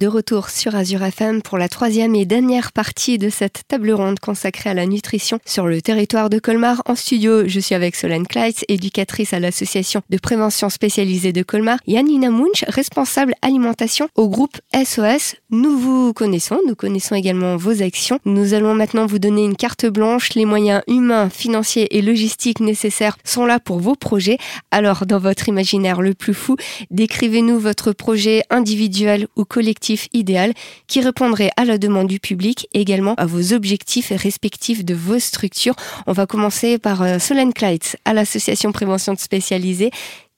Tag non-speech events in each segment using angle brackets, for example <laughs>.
de retour sur Azure FM pour la troisième et dernière partie de cette table ronde consacrée à la nutrition sur le territoire de Colmar. En studio, je suis avec Solène Kleitz, éducatrice à l'association de prévention spécialisée de Colmar, Yanina Munch, responsable alimentation au groupe SOS. Nous vous connaissons, nous connaissons également vos actions. Nous allons maintenant vous donner une carte blanche. Les moyens humains, financiers et logistiques nécessaires sont là pour vos projets. Alors, dans votre imaginaire le plus fou, décrivez-nous votre projet individuel ou collectif idéal qui répondrait à la demande du public, également à vos objectifs respectifs de vos structures. On va commencer par euh, Solène Kleitz à l'association prévention spécialisée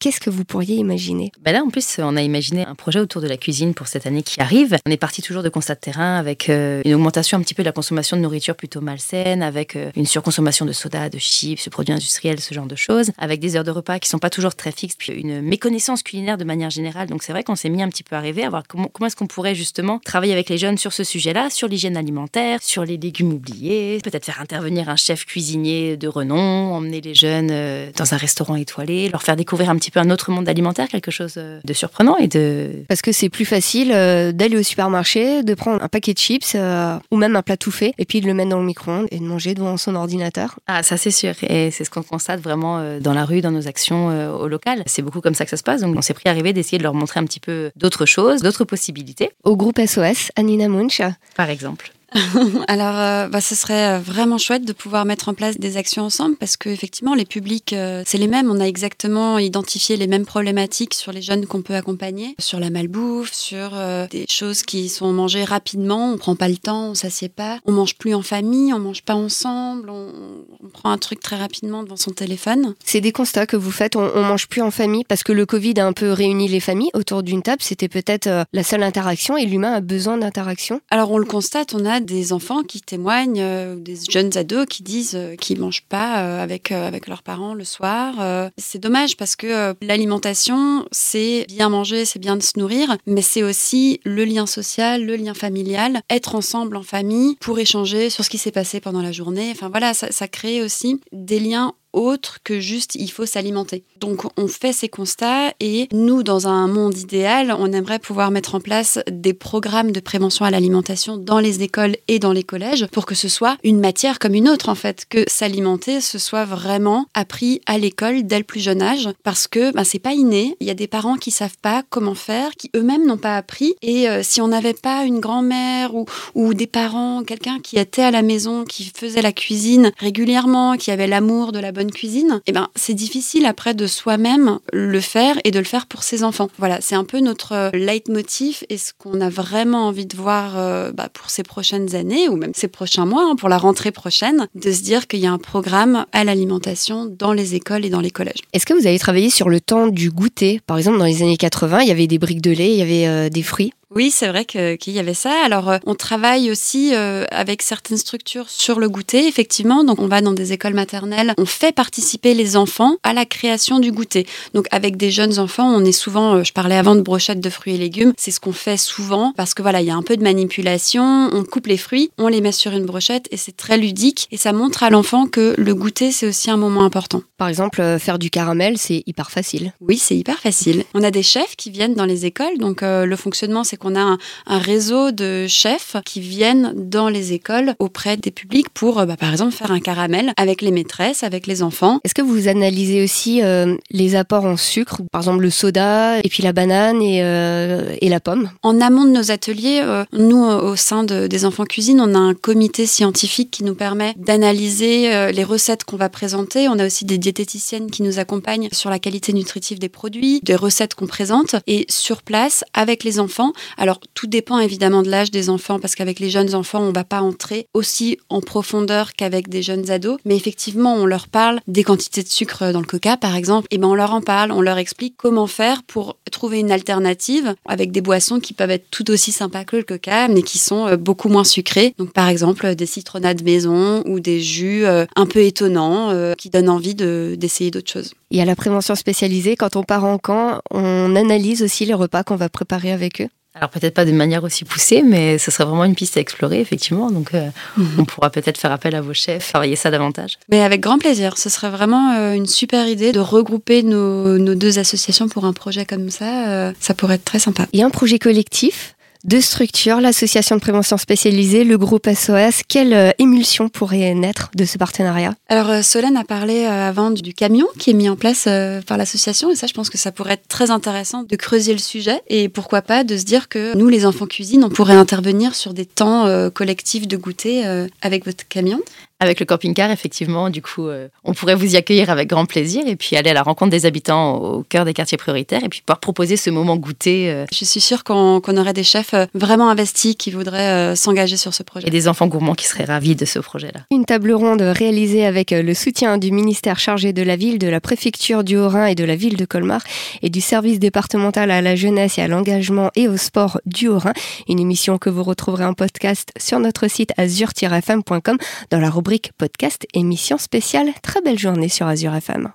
Qu'est-ce que vous pourriez imaginer? Ben Là, en plus, on a imaginé un projet autour de la cuisine pour cette année qui arrive. On est parti toujours de constat de terrain avec euh, une augmentation un petit peu de la consommation de nourriture plutôt malsaine, avec euh, une surconsommation de soda, de chips, de produits industriels, ce genre de choses, avec des heures de repas qui sont pas toujours très fixes, puis une méconnaissance culinaire de manière générale. Donc c'est vrai qu'on s'est mis un petit peu à rêver, à voir comment, est-ce qu'on pourrait justement travailler avec les jeunes sur ce sujet-là, sur l'hygiène alimentaire, sur les légumes oubliés, peut-être faire intervenir un chef cuisinier de renom, emmener les jeunes euh, dans un restaurant étoilé, leur faire découvrir un petit un autre monde alimentaire, quelque chose euh, de surprenant et de... Parce que c'est plus facile euh, d'aller au supermarché, de prendre un paquet de chips euh, ou même un plat tout fait et puis de le mettre dans le micro-ondes et de manger devant son ordinateur. Ah, ça c'est sûr. Et c'est ce qu'on constate vraiment dans la rue, dans nos actions au local. C'est beaucoup comme ça que ça se passe. Donc on s'est pris à rêver d'essayer de leur montrer un petit peu d'autres choses, d'autres possibilités. Au groupe SOS, Anina Munch. Par exemple. <laughs> Alors, euh, bah, ce serait euh, vraiment chouette de pouvoir mettre en place des actions ensemble parce que effectivement, les publics, euh, c'est les mêmes. On a exactement identifié les mêmes problématiques sur les jeunes qu'on peut accompagner, sur la malbouffe, sur des choses qui sont mangées rapidement. On prend pas le temps, on s'assied pas, on mange plus en famille, on mange pas ensemble, on, prend un truc très rapidement devant son téléphone. C'est des constats que vous faites. On, on, mange plus en famille parce que le Covid a un peu réuni les familles autour d'une table. C'était peut-être la seule interaction et l'humain a besoin d'interaction. Alors, on le constate. On a des enfants qui témoignent, euh, des jeunes ados qui disent euh, qu'ils mangent pas euh, avec, avec leurs parents le soir. c'est dommage parce que l'alimentation, c'est bien manger, c'est bien de se nourrir, mais c'est aussi le lien social, le lien familial, être ensemble en famille pour échanger sur ce qui s'est passé pendant la journée. Enfin voilà, ça crée aussi des liens autre que juste il faut s'alimenter. Donc on fait ces constats et nous, dans un monde idéal, on aimerait pouvoir mettre en place des programmes de prévention à l'alimentation dans les écoles et dans les collèges pour que ce soit une matière comme une autre en fait, que s'alimenter ce soit vraiment appris à l'école dès le plus jeune âge parce que ben, c'est pas inné. Il y a des parents qui savent pas comment faire, qui eux-mêmes n'ont pas appris et euh, si on n'avait pas une grand-mère ou, ou des parents, quelqu'un qui était à la maison, qui faisait la cuisine régulièrement, qui avait l'amour de la bonne cuisine, eh ben, c'est difficile après de soi-même le faire et de le faire pour ses enfants. Voilà, c'est un peu notre euh, leitmotiv et ce qu'on a vraiment envie de voir euh, bah, pour ces prochaines années ou même ces prochains mois, hein, pour la rentrée prochaine, de se dire qu'il y a un programme à l'alimentation dans les écoles et dans les collèges. Est-ce que vous avez travaillé sur le temps du goûter? Par exemple, dans les années 80, il y avait des briques de lait, il y avait euh, des fruits. Oui, c'est vrai qu'il y avait ça. Alors, euh, on travaille aussi euh, avec certaines structures sur le goûter, effectivement. Donc, on va dans des écoles maternelles, on fait participer les enfants à la création du goûter. Donc, avec des jeunes enfants, on est souvent, euh, je parlais avant de brochettes de fruits et légumes, c'est ce qu'on fait souvent parce que voilà, il y a un peu de manipulation, on coupe les fruits, on les met sur une brochette et c'est très ludique et ça montre à l'enfant que le goûter, c'est aussi un moment important. Par exemple, faire du caramel, c'est hyper facile. Oui, c'est hyper facile. On a des chefs qui viennent dans les écoles, donc le fonctionnement, c'est qu'on a un, réseau de chefs qui viennent dans les écoles auprès des publics pour, euh, bah, par exemple, faire un caramel avec les maîtresses, avec les enfants. Est-ce que vous analysez aussi euh, les apports en sucre, par exemple le soda, et puis la banane et, euh, et la pomme? En amont de nos ateliers, nous, au sein de, des enfants cuisine, on a un comité scientifique qui nous permet d'analyser les recettes qu'on va présenter. On a aussi des diététiciennes qui nous accompagnent sur la qualité nutritive des produits, des recettes qu'on présente. Et sur place, avec les enfants, alors tout dépend évidemment de l'âge des enfants, parce qu'avec les jeunes enfants, on ne va pas entrer aussi en profondeur qu'avec des jeunes ados. Mais effectivement, on leur parle des quantités de sucre dans le coca, par exemple. Et ben on leur en parle, on leur explique comment faire pour trouver une alternative avec des boissons qui peuvent être tout aussi sympas que le coca, mais qui sont euh, beaucoup moins sucrées. Donc par exemple des citronnades maison ou des jus euh, un peu étonnants euh, qui donnent envie d'essayer d'autres choses. Et à la prévention spécialisée, quand on part en camp, on analyse aussi les repas qu'on va préparer avec eux? Alors peut-être pas de manière aussi poussée, mais ce serait vraiment une piste à explorer, effectivement. Donc euh, mhm. on pourra peut-être faire appel à vos chefs, travailler ça davantage. Mais avec grand plaisir. Ce serait vraiment euh, une super idée de regrouper nos, deux associations pour un projet comme ça. Euh, ça pourrait être très sympa. Il y a un projet collectif Deux structures, l'association de prévention spécialisée, le groupe SOS. Quelle euh, émulsion pourrait naître de ce partenariat? Alors euh, Solène a parlé euh, avant du camion qui est mis en place par l'association. Et ça je pense que ça pourrait être très intéressant de creuser le sujet. Et pourquoi pas de se dire que nous les enfants cuisine on pourrait intervenir sur des temps collectifs de goûter avec votre camion avec le camping-car, effectivement, du coup, euh, on pourrait vous y accueillir avec grand plaisir et puis aller à la rencontre des habitants au cœur des quartiers prioritaires et puis pouvoir proposer ce moment goûter. Euh. Je suis sûre qu'on aurait des chefs euh, vraiment investis qui voudraient s'engager sur ce projet. Et des enfants gourmands qui seraient ravis de ce projet-là. Une table ronde réalisée avec le soutien du ministère chargé de la ville, de la préfecture du Haut-Rhin et de la ville de Colmar et du service départemental à la jeunesse et à l'engagement et au sport du Haut-Rhin. Une émission que vous retrouverez en podcast sur notre site azur-fm.com dans la podcast émission spéciale. Très belle journée sur Azure FM.